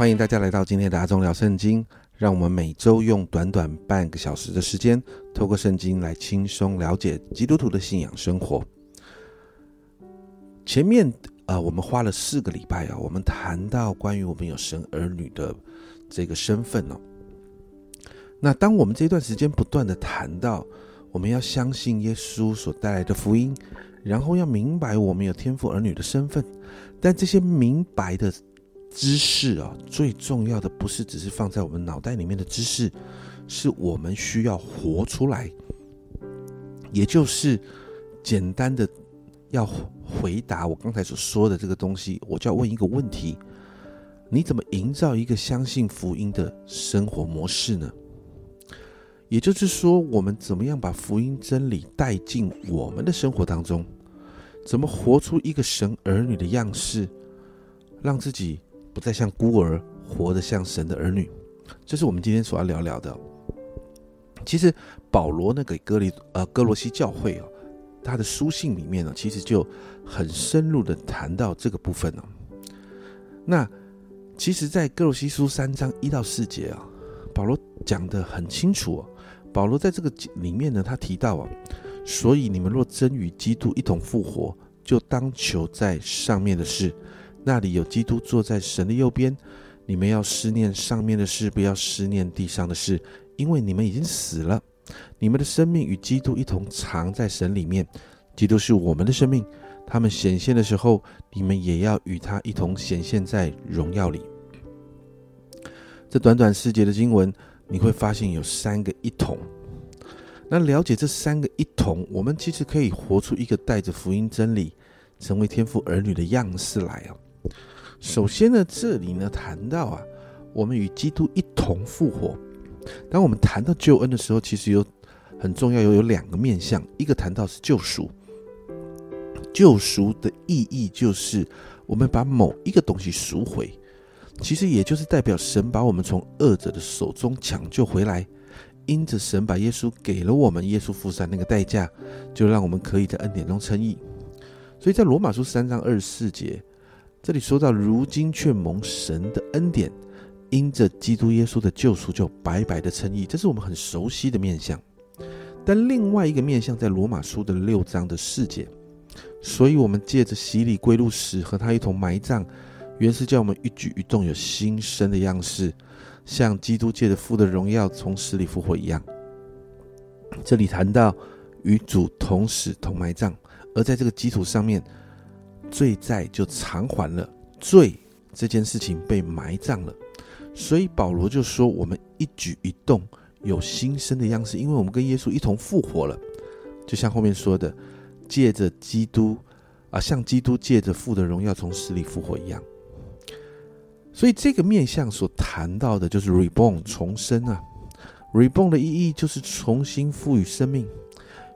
欢迎大家来到今天的阿忠聊圣经。让我们每周用短短半个小时的时间，透过圣经来轻松了解基督徒的信仰生活。前面啊，我们花了四个礼拜啊，我们谈到关于我们有神儿女的这个身份哦。那当我们这段时间不断的谈到，我们要相信耶稣所带来的福音，然后要明白我们有天赋儿女的身份，但这些明白的。知识啊，最重要的不是只是放在我们脑袋里面的知识，是我们需要活出来。也就是简单的要回答我刚才所说的这个东西，我就要问一个问题：你怎么营造一个相信福音的生活模式呢？也就是说，我们怎么样把福音真理带进我们的生活当中？怎么活出一个神儿女的样式，让自己？不再像孤儿，活得像神的儿女，这是我们今天所要聊聊的。其实保罗呢给哥里呃哥罗西教会哦，他的书信里面呢，其实就很深入的谈到这个部分哦。那其实，在哥罗西书三章一到四节啊，保罗讲的很清楚哦。保罗在这个里面呢，他提到啊，所以你们若真与基督一同复活，就当求在上面的事。那里有基督坐在神的右边，你们要思念上面的事，不要思念地上的事，因为你们已经死了，你们的生命与基督一同藏在神里面。基督是我们的生命，他们显现的时候，你们也要与他一同显现在荣耀里。这短短四节的经文，你会发现有三个一同。那了解这三个一同，我们其实可以活出一个带着福音真理，成为天父儿女的样式来啊。首先呢，这里呢谈到啊，我们与基督一同复活。当我们谈到救恩的时候，其实有很重要有有两个面向，一个谈到是救赎。救赎的意义就是我们把某一个东西赎回，其实也就是代表神把我们从恶者的手中抢救回来。因着神把耶稣给了我们，耶稣付上那个代价，就让我们可以在恩典中称义。所以在罗马书三章二十四节。这里说到，如今却蒙神的恩典，因着基督耶稣的救赎，就白白的称义。这是我们很熟悉的面相。但另外一个面相，在罗马书的六章的世界，所以我们借着洗礼归入时，和他一同埋葬，原是叫我们一举一动有新生的样式，像基督借着父的荣耀从死里复活一样。这里谈到与主同死同埋葬，而在这个基础上面。罪债就偿还了，罪这件事情被埋葬了，所以保罗就说：我们一举一动有新生的样式，因为我们跟耶稣一同复活了，就像后面说的，借着基督啊，像基督借着父的荣耀从死里复活一样。所以这个面相所谈到的就是 reborn 重生啊，reborn 的意义就是重新赋予生命。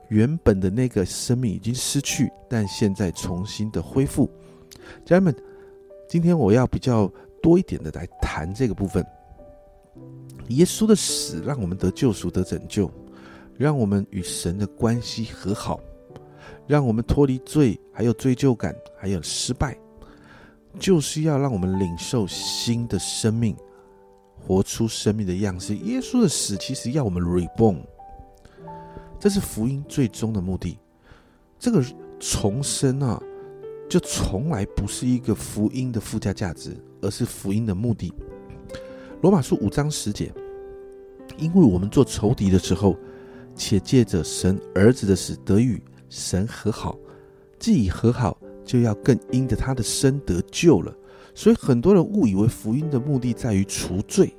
原本的那个生命已经失去，但现在重新的恢复。家人们，今天我要比较多一点的来谈这个部分。耶稣的死让我们得救赎、得拯救，让我们与神的关系和好，让我们脱离罪，还有罪疚感，还有失败，就是要让我们领受新的生命，活出生命的样式。耶稣的死其实要我们 reborn。这是福音最终的目的。这个重生啊，就从来不是一个福音的附加价值，而是福音的目的。罗马书五章十节，因为我们做仇敌的时候，且借着神儿子的死得与神和好，既已和好，就要更因着他的生得救了。所以很多人误以为福音的目的在于除罪。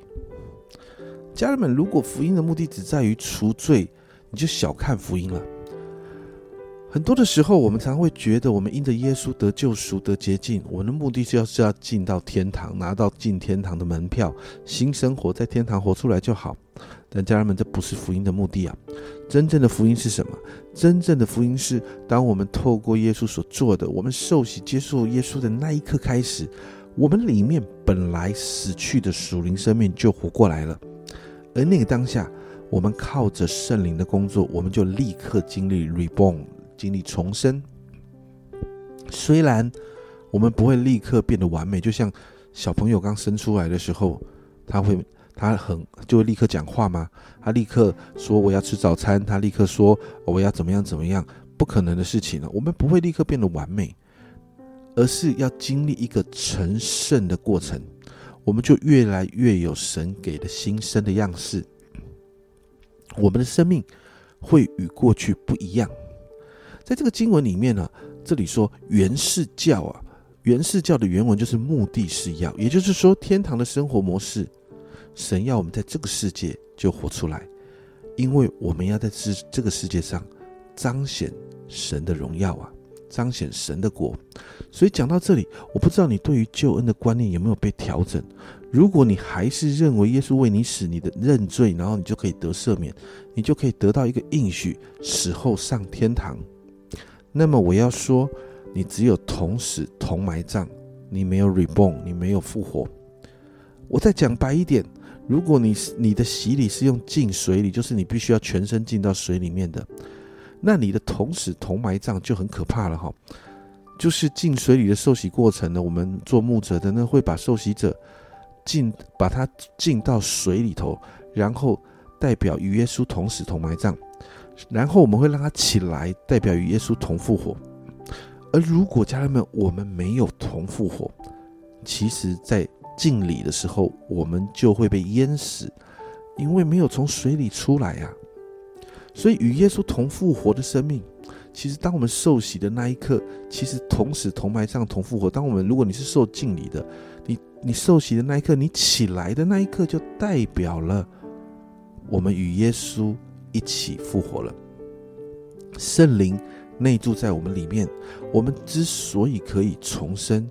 家人们，如果福音的目的只在于除罪，你就小看福音了。很多的时候，我们常会觉得，我们因着耶稣得救赎、得洁净，我们的目的是要是要进到天堂，拿到进天堂的门票，新生活在天堂活出来就好。但家人们，这不是福音的目的啊！真正的福音是什么？真正的福音是，当我们透过耶稣所做的，我们受洗接受耶稣的那一刻开始，我们里面本来死去的属灵生命就活过来了，而那个当下。我们靠着圣灵的工作，我们就立刻经历 reborn，经历重生。虽然我们不会立刻变得完美，就像小朋友刚生出来的时候，他会他很就会立刻讲话吗？他立刻说我要吃早餐，他立刻说我要怎么样怎么样？不可能的事情了。我们不会立刻变得完美，而是要经历一个成圣的过程，我们就越来越有神给的新生的样式。我们的生命会与过去不一样。在这个经文里面呢，这里说原是教啊，原是教的原文就是目的是要，也就是说天堂的生活模式，神要我们在这个世界就活出来，因为我们要在这这个世界上彰显神的荣耀啊，彰显神的国。所以讲到这里，我不知道你对于救恩的观念有没有被调整。如果你还是认为耶稣为你死，你的认罪，然后你就可以得赦免，你就可以得到一个应许，死后上天堂。那么我要说，你只有同死同埋葬，你没有 reborn，你没有复活。我再讲白一点，如果你你的洗礼是用浸水里，就是你必须要全身浸到水里面的，那你的同死同埋葬就很可怕了哈。就是进水里的受洗过程呢，我们做牧者的呢，会把受洗者。进把它进到水里头，然后代表与耶稣同死同埋葬，然后我们会让他起来，代表与耶稣同复活。而如果家人们我们没有同复活，其实在敬礼的时候，我们就会被淹死，因为没有从水里出来呀。所以与耶稣同复活的生命，其实当我们受洗的那一刻，其实同死同埋葬同复活。当我们如果你是受敬礼的。你你受洗的那一刻，你起来的那一刻，就代表了我们与耶稣一起复活了。圣灵内住在我们里面，我们之所以可以重生，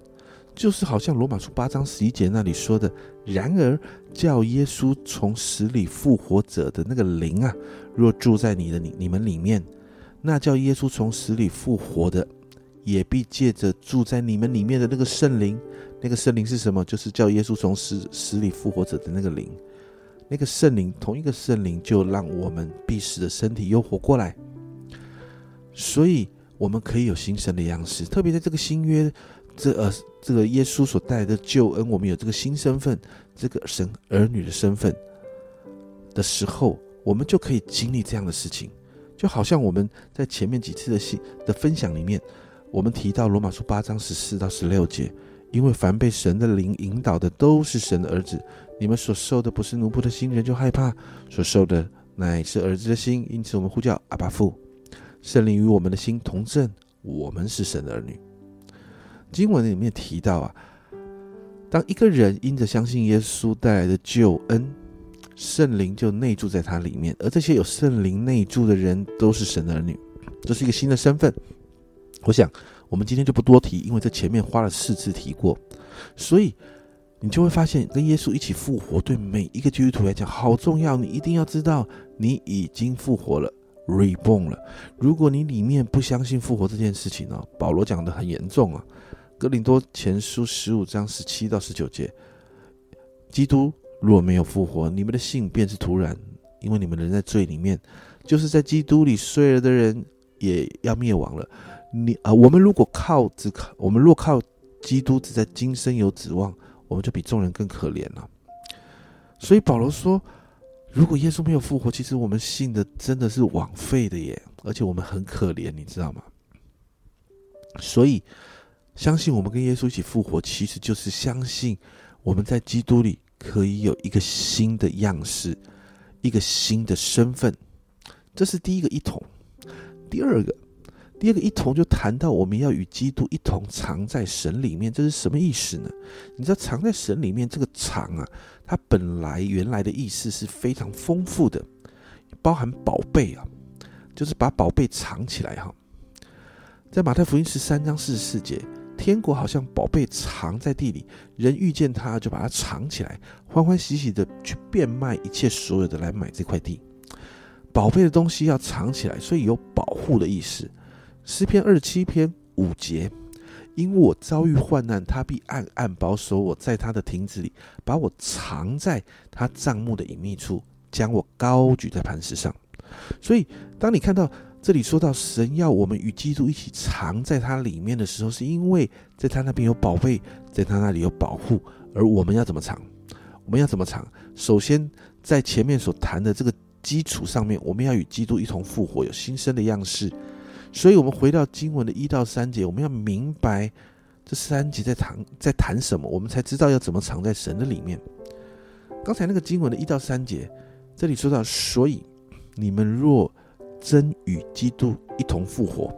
就是好像罗马书八章十一节那里说的：“然而叫耶稣从死里复活者的那个灵啊，若住在你的你你们里面，那叫耶稣从死里复活的，也必借着住在你们里面的那个圣灵。”那个圣灵是什么？就是叫耶稣从死死里复活者的那个灵。那个圣灵，同一个圣灵，就让我们必死的身体又活过来。所以，我们可以有新生的样式。特别在这个新约，这呃，这个耶稣所带来的救恩，我们有这个新身份，这个神儿女的身份的时候，我们就可以经历这样的事情。就好像我们在前面几次的信的分享里面，我们提到罗马书八章十四到十六节。因为凡被神的灵引导的，都是神的儿子。你们所受的不是奴仆的心，人就害怕；所受的乃是儿子的心。因此，我们呼叫阿爸父。圣灵与我们的心同证，我们是神的儿女。经文里面提到啊，当一个人因着相信耶稣带来的救恩，圣灵就内住在他里面，而这些有圣灵内住的人，都是神的儿女。这是一个新的身份。我想。我们今天就不多提，因为在前面花了四次提过，所以你就会发现，跟耶稣一起复活，对每一个基督徒来讲好重要。你一定要知道，你已经复活了，reborn 了。如果你里面不相信复活这件事情呢？保罗讲的很严重啊，《哥林多前书》十五章十七到十九节，基督如果没有复活，你们的信便是徒然，因为你们人在罪里面，就是在基督里睡了的人也要灭亡了。你啊，我们如果靠只靠我们若靠基督只在今生有指望，我们就比众人更可怜了。所以保罗说，如果耶稣没有复活，其实我们信的真的是枉费的耶，而且我们很可怜，你知道吗？所以相信我们跟耶稣一起复活，其实就是相信我们在基督里可以有一个新的样式，一个新的身份。这是第一个一统，第二个。第二个一同就谈到我们要与基督一同藏在神里面，这是什么意思呢？你知道藏在神里面这个藏啊，它本来原来的意思是非常丰富的，包含宝贝啊，就是把宝贝藏起来哈。在马太福音十三章四十四节，天国好像宝贝藏在地里，人遇见它就把它藏起来，欢欢喜喜的去变卖一切所有的来买这块地。宝贝的东西要藏起来，所以有保护的意思。诗篇二十七篇五节，因我遭遇患难，他必暗暗保守我，在他的亭子里，把我藏在他帐幕的隐秘处，将我高举在磐石上。所以，当你看到这里说到神要我们与基督一起藏在他里面的时候，是因为在他那边有宝贝，在他那里有保护，而我们要怎么藏？我们要怎么藏？首先，在前面所谈的这个基础上面，我们要与基督一同复活，有新生的样式。所以，我们回到经文的一到三节，我们要明白这三节在谈在谈什么，我们才知道要怎么藏在神的里面。刚才那个经文的一到三节，这里说到，所以你们若真与基督一同复活，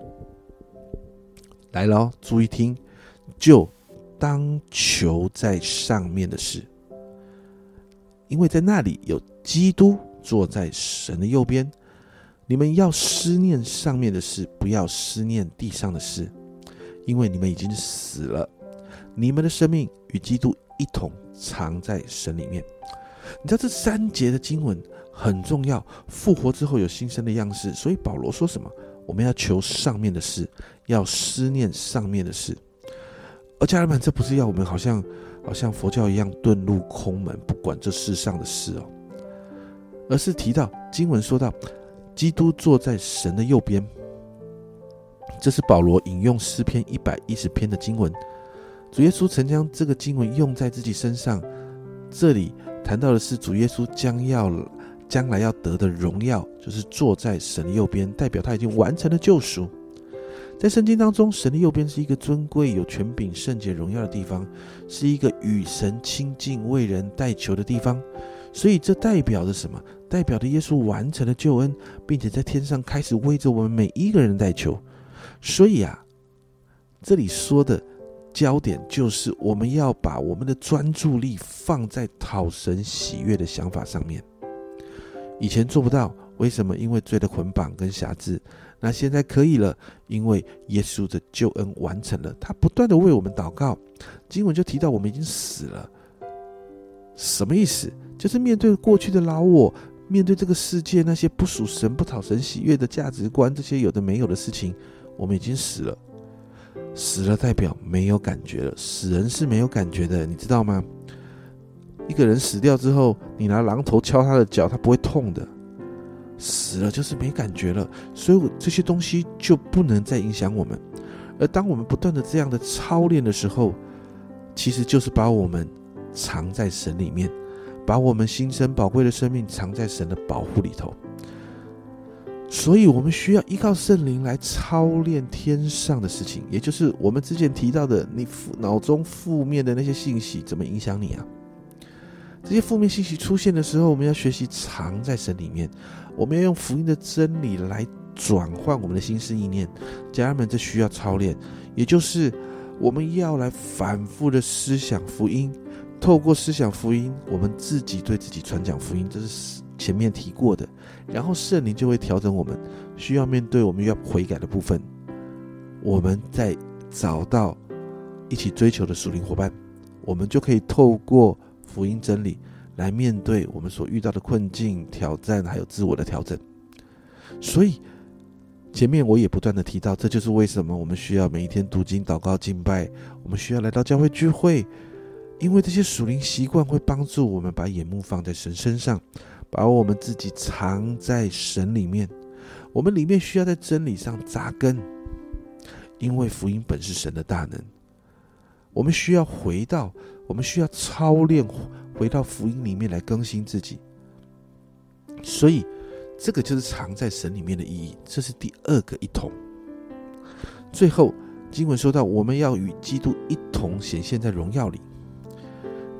来了，注意听，就当求在上面的事，因为在那里有基督坐在神的右边。你们要思念上面的事，不要思念地上的事，因为你们已经死了，你们的生命与基督一同藏在神里面。你知道这三节的经文很重要，复活之后有新生的样式，所以保罗说什么？我们要求上面的事，要思念上面的事。而家人们，这不是要我们好像好像佛教一样遁入空门，不管这世上的事哦，而是提到经文说到。基督坐在神的右边，这是保罗引用诗篇一百一十篇的经文。主耶稣曾将这个经文用在自己身上。这里谈到的是主耶稣将要将来要得的荣耀，就是坐在神的右边，代表他已经完成了救赎。在圣经当中，神的右边是一个尊贵、有权柄、圣洁、荣耀的地方，是一个与神亲近、为人代求的地方。所以，这代表着什么？代表着耶稣完成了救恩，并且在天上开始为着我们每一个人代求。所以啊，这里说的焦点就是我们要把我们的专注力放在讨神喜悦的想法上面。以前做不到，为什么？因为罪的捆绑跟辖制。那现在可以了，因为耶稣的救恩完成了，他不断的为我们祷告。经文就提到我们已经死了，什么意思？就是面对过去的老我。面对这个世界那些不属神、不讨神喜悦的价值观，这些有的没有的事情，我们已经死了。死了代表没有感觉了。死人是没有感觉的，你知道吗？一个人死掉之后，你拿榔头敲他的脚，他不会痛的。死了就是没感觉了，所以这些东西就不能再影响我们。而当我们不断的这样的操练的时候，其实就是把我们藏在神里面。把我们新生宝贵的生命藏在神的保护里头，所以我们需要依靠圣灵来操练天上的事情，也就是我们之前提到的，你负脑中负面的那些信息怎么影响你啊？这些负面信息出现的时候，我们要学习藏在神里面，我们要用福音的真理来转换我们的心思意念。家人们，这需要操练，也就是我们要来反复的思想福音。透过思想福音，我们自己对自己传讲福音，这是前面提过的。然后圣灵就会调整我们需要面对我们要悔改的部分，我们再找到一起追求的属灵伙伴，我们就可以透过福音真理来面对我们所遇到的困境、挑战，还有自我的调整。所以前面我也不断的提到，这就是为什么我们需要每一天读经、祷告、敬拜，我们需要来到教会聚会。因为这些属灵习惯会帮助我们把眼目放在神身上，把我们自己藏在神里面。我们里面需要在真理上扎根，因为福音本是神的大能。我们需要回到，我们需要操练，回到福音里面来更新自己。所以，这个就是藏在神里面的意义。这是第二个一同。最后，经文说到，我们要与基督一同显现在荣耀里。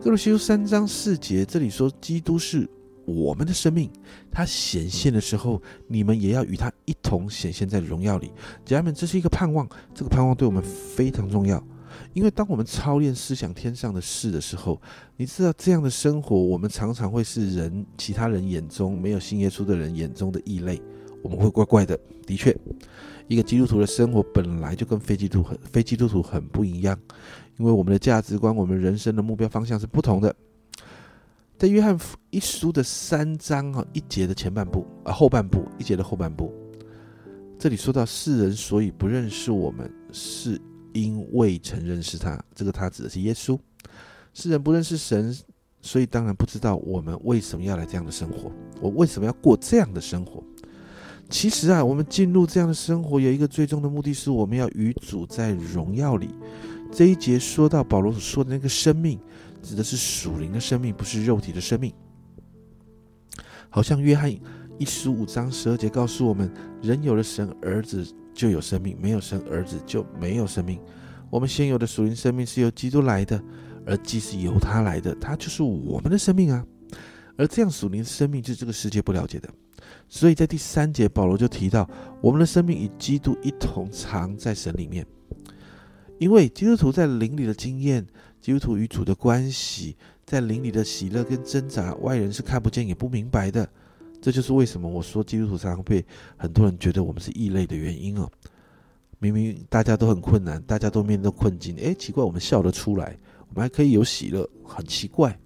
哥罗西书三章四节，这里说基督是我们的生命，他显现的时候，你们也要与他一同显现在荣耀里。家人们，这是一个盼望，这个盼望对我们非常重要，因为当我们操练思想天上的事的时候，你知道这样的生活，我们常常会是人其他人眼中没有信耶稣的人眼中的异类，我们会怪怪的。的确，一个基督徒的生活本来就跟非基督很非基督徒很不一样。因为我们的价值观、我们人生的目标方向是不同的。在约翰一书的三章啊一节的前半部啊后半部一节的后半部，这里说到世人所以不认识我们，是因未曾认识他。这个他指的是耶稣。世人不认识神，所以当然不知道我们为什么要来这样的生活，我为什么要过这样的生活。其实啊，我们进入这样的生活有一个最终的目的是，我们要与主在荣耀里。这一节说到保罗所说的那个生命，指的是属灵的生命，不是肉体的生命。好像约翰一十五章十二节告诉我们：人有了神儿子就有生命，没有生儿子就没有生命。我们现有的属灵生命是由基督来的，而既是由他来的，他就是我们的生命啊。而这样属灵的生命是这个世界不了解的。所以在第三节，保罗就提到，我们的生命与基督一同藏在神里面，因为基督徒在灵里的经验，基督徒与主的关系，在灵里的喜乐跟挣扎，外人是看不见也不明白的。这就是为什么我说基督徒常常被很多人觉得我们是异类的原因哦。明明大家都很困难，大家都面对困境，诶，奇怪，我们笑得出来，我们还可以有喜乐，很奇怪。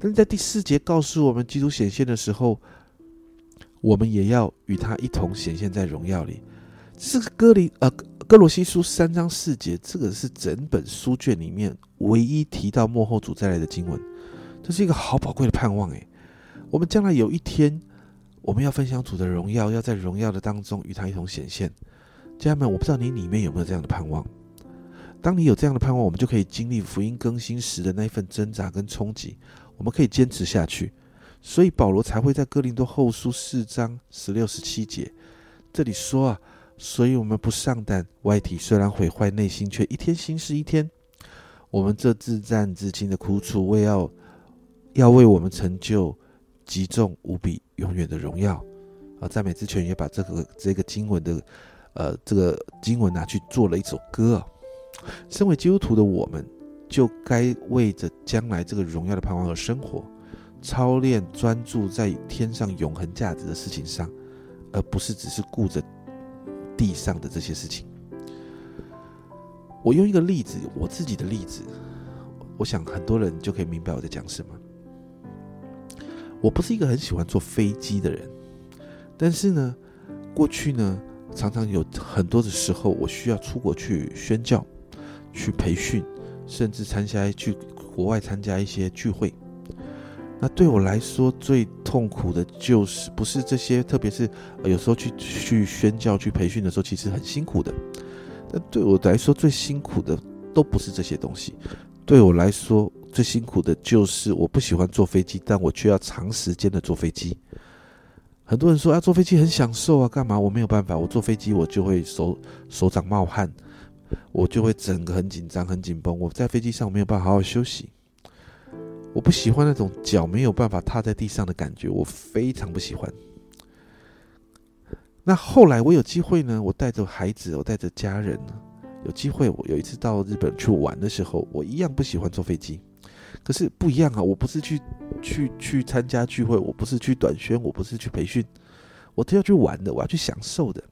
但在第四节告诉我们，基督显现的时候。我们也要与他一同显现在荣耀里。这个哥林呃哥罗西书三章四节，这个是整本书卷里面唯一提到幕后主再来的经文。这是一个好宝贵的盼望诶，我们将来有一天，我们要分享主的荣耀，要在荣耀的当中与他一同显现。家人们，我不知道你里面有没有这样的盼望。当你有这样的盼望，我们就可以经历福音更新时的那一份挣扎跟冲击，我们可以坚持下去。所以保罗才会在哥林多后书四章十六十七节这里说啊，所以我们不上胆，外体虽然毁坏，内心却一天新是一天。我们这自战自清的苦楚，为要要为我们成就极重无比永远的荣耀。啊，赞美之泉也把这个这个经文的呃这个经文拿去做了一首歌啊。身为基督徒的我们，就该为着将来这个荣耀的盼望而生活。操练专注在天上永恒价值的事情上，而不是只是顾着地上的这些事情。我用一个例子，我自己的例子，我想很多人就可以明白我在讲什么。我不是一个很喜欢坐飞机的人，但是呢，过去呢，常常有很多的时候，我需要出国去宣教、去培训，甚至参加去国外参加一些聚会。那对我来说最痛苦的就是不是这些，特别是有时候去去宣教、去培训的时候，其实很辛苦的。但对我来说最辛苦的都不是这些东西，对我来说最辛苦的就是我不喜欢坐飞机，但我却要长时间的坐飞机。很多人说啊，坐飞机很享受啊，干嘛？我没有办法，我坐飞机我就会手手掌冒汗，我就会整个很紧张、很紧绷。我在飞机上我没有办法好好休息。我不喜欢那种脚没有办法踏在地上的感觉，我非常不喜欢。那后来我有机会呢，我带着孩子，我带着家人，有机会我有一次到日本去玩的时候，我一样不喜欢坐飞机。可是不一样啊，我不是去去去参加聚会，我不是去短宣，我不是去培训，我都要去玩的，我要去享受的。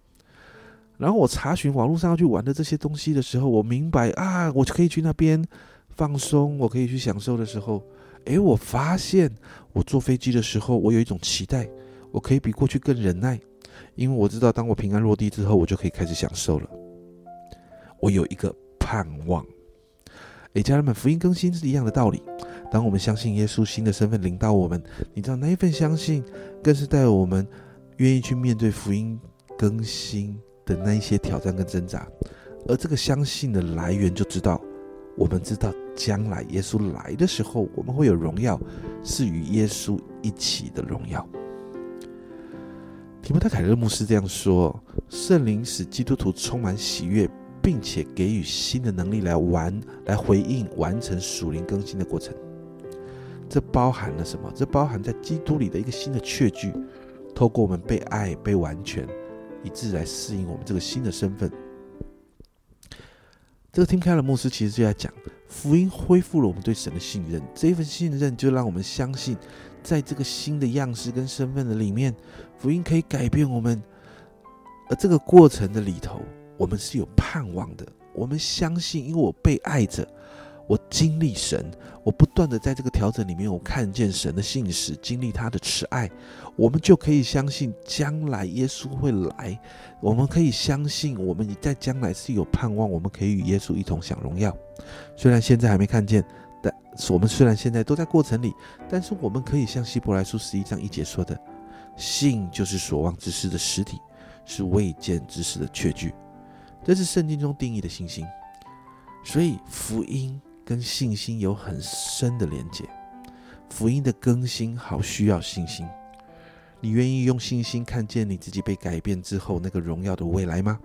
然后我查询网络上要去玩的这些东西的时候，我明白啊，我就可以去那边放松，我可以去享受的时候。诶，我发现我坐飞机的时候，我有一种期待，我可以比过去更忍耐，因为我知道，当我平安落地之后，我就可以开始享受了。我有一个盼望。诶，家人们，福音更新是一样的道理。当我们相信耶稣新的身份领到我们，你知道那一份相信，更是带我们愿意去面对福音更新的那一些挑战跟挣扎。而这个相信的来源，就知道。我们知道，将来耶稣来的时候，我们会有荣耀，是与耶稣一起的荣耀。提摩太凯勒牧师这样说：“圣灵使基督徒充满喜悦，并且给予新的能力来完来回应完成属灵更新的过程。这包含了什么？这包含在基督里的一个新的确据，透过我们被爱、被完全，以致来适应我们这个新的身份。”这个听开了，牧师其实就在讲，福音恢复了我们对神的信任，这一份信任就让我们相信，在这个新的样式跟身份的里面，福音可以改变我们。而这个过程的里头，我们是有盼望的，我们相信，因为我被爱着。我经历神，我不断的在这个调整里面，我看见神的信使，经历他的慈爱，我们就可以相信将来耶稣会来。我们可以相信我们在将来是有盼望，我们可以与耶稣一同享荣耀。虽然现在还没看见，但我们虽然现在都在过程里，但是我们可以像希伯来书十一章一节说的：“信就是所望之事的实体，是未见之事的确据。”这是圣经中定义的信心。所以福音。跟信心有很深的连接。福音的更新好需要信心。你愿意用信心看见你自己被改变之后那个荣耀的未来吗？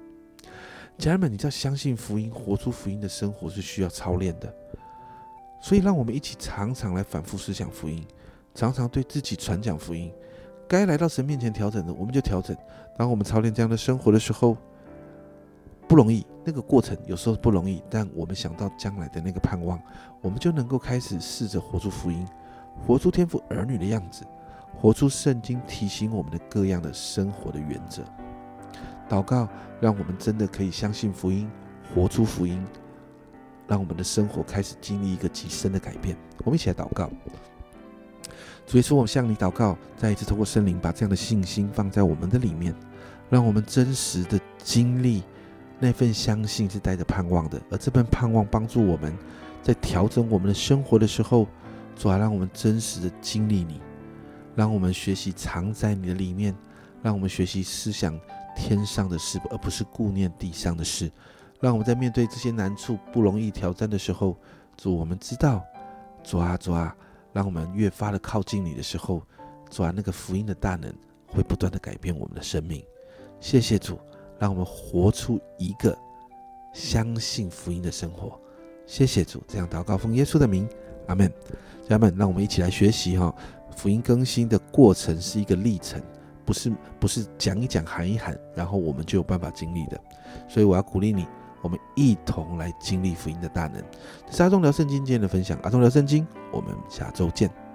家人们，你知道相信福音、活出福音的生活是需要操练的。所以，让我们一起常常来反复思想福音，常常对自己传讲福音。该来到神面前调整的，我们就调整。当我们操练这样的生活的时候，不容易。那个过程有时候不容易，但我们想到将来的那个盼望，我们就能够开始试着活出福音，活出天赋儿女的样子，活出圣经提醒我们的各样的生活的原则。祷告，让我们真的可以相信福音，活出福音。让我们的生活开始经历一个极深的改变。我们一起来祷告。主耶稣，我向你祷告，再一次透过圣灵把这样的信心放在我们的里面，让我们真实的经历那份相信是带着盼望的，而这份盼望帮助我们在调整我们的生活的时候，主啊，让我们真实的经历你，让我们学习藏在你的里面，让我们学习思想天上的事，而不是顾念地上的事。让我们在面对这些难处、不容易挑战的时候，主，我们知道，主啊，主啊，让我们越发的靠近你的时候，主啊，那个福音的大能会不断的改变我们的生命。谢谢主，让我们活出一个相信福音的生活。谢谢主，这样祷告奉耶稣的名，阿门。家人们，让我们一起来学习哈，福音更新的过程是一个历程，不是不是讲一讲、喊一喊，然后我们就有办法经历的。所以我要鼓励你。我们一同来经历福音的大能。这是阿忠聊圣经今天的分享，阿忠聊圣经，我们下周见。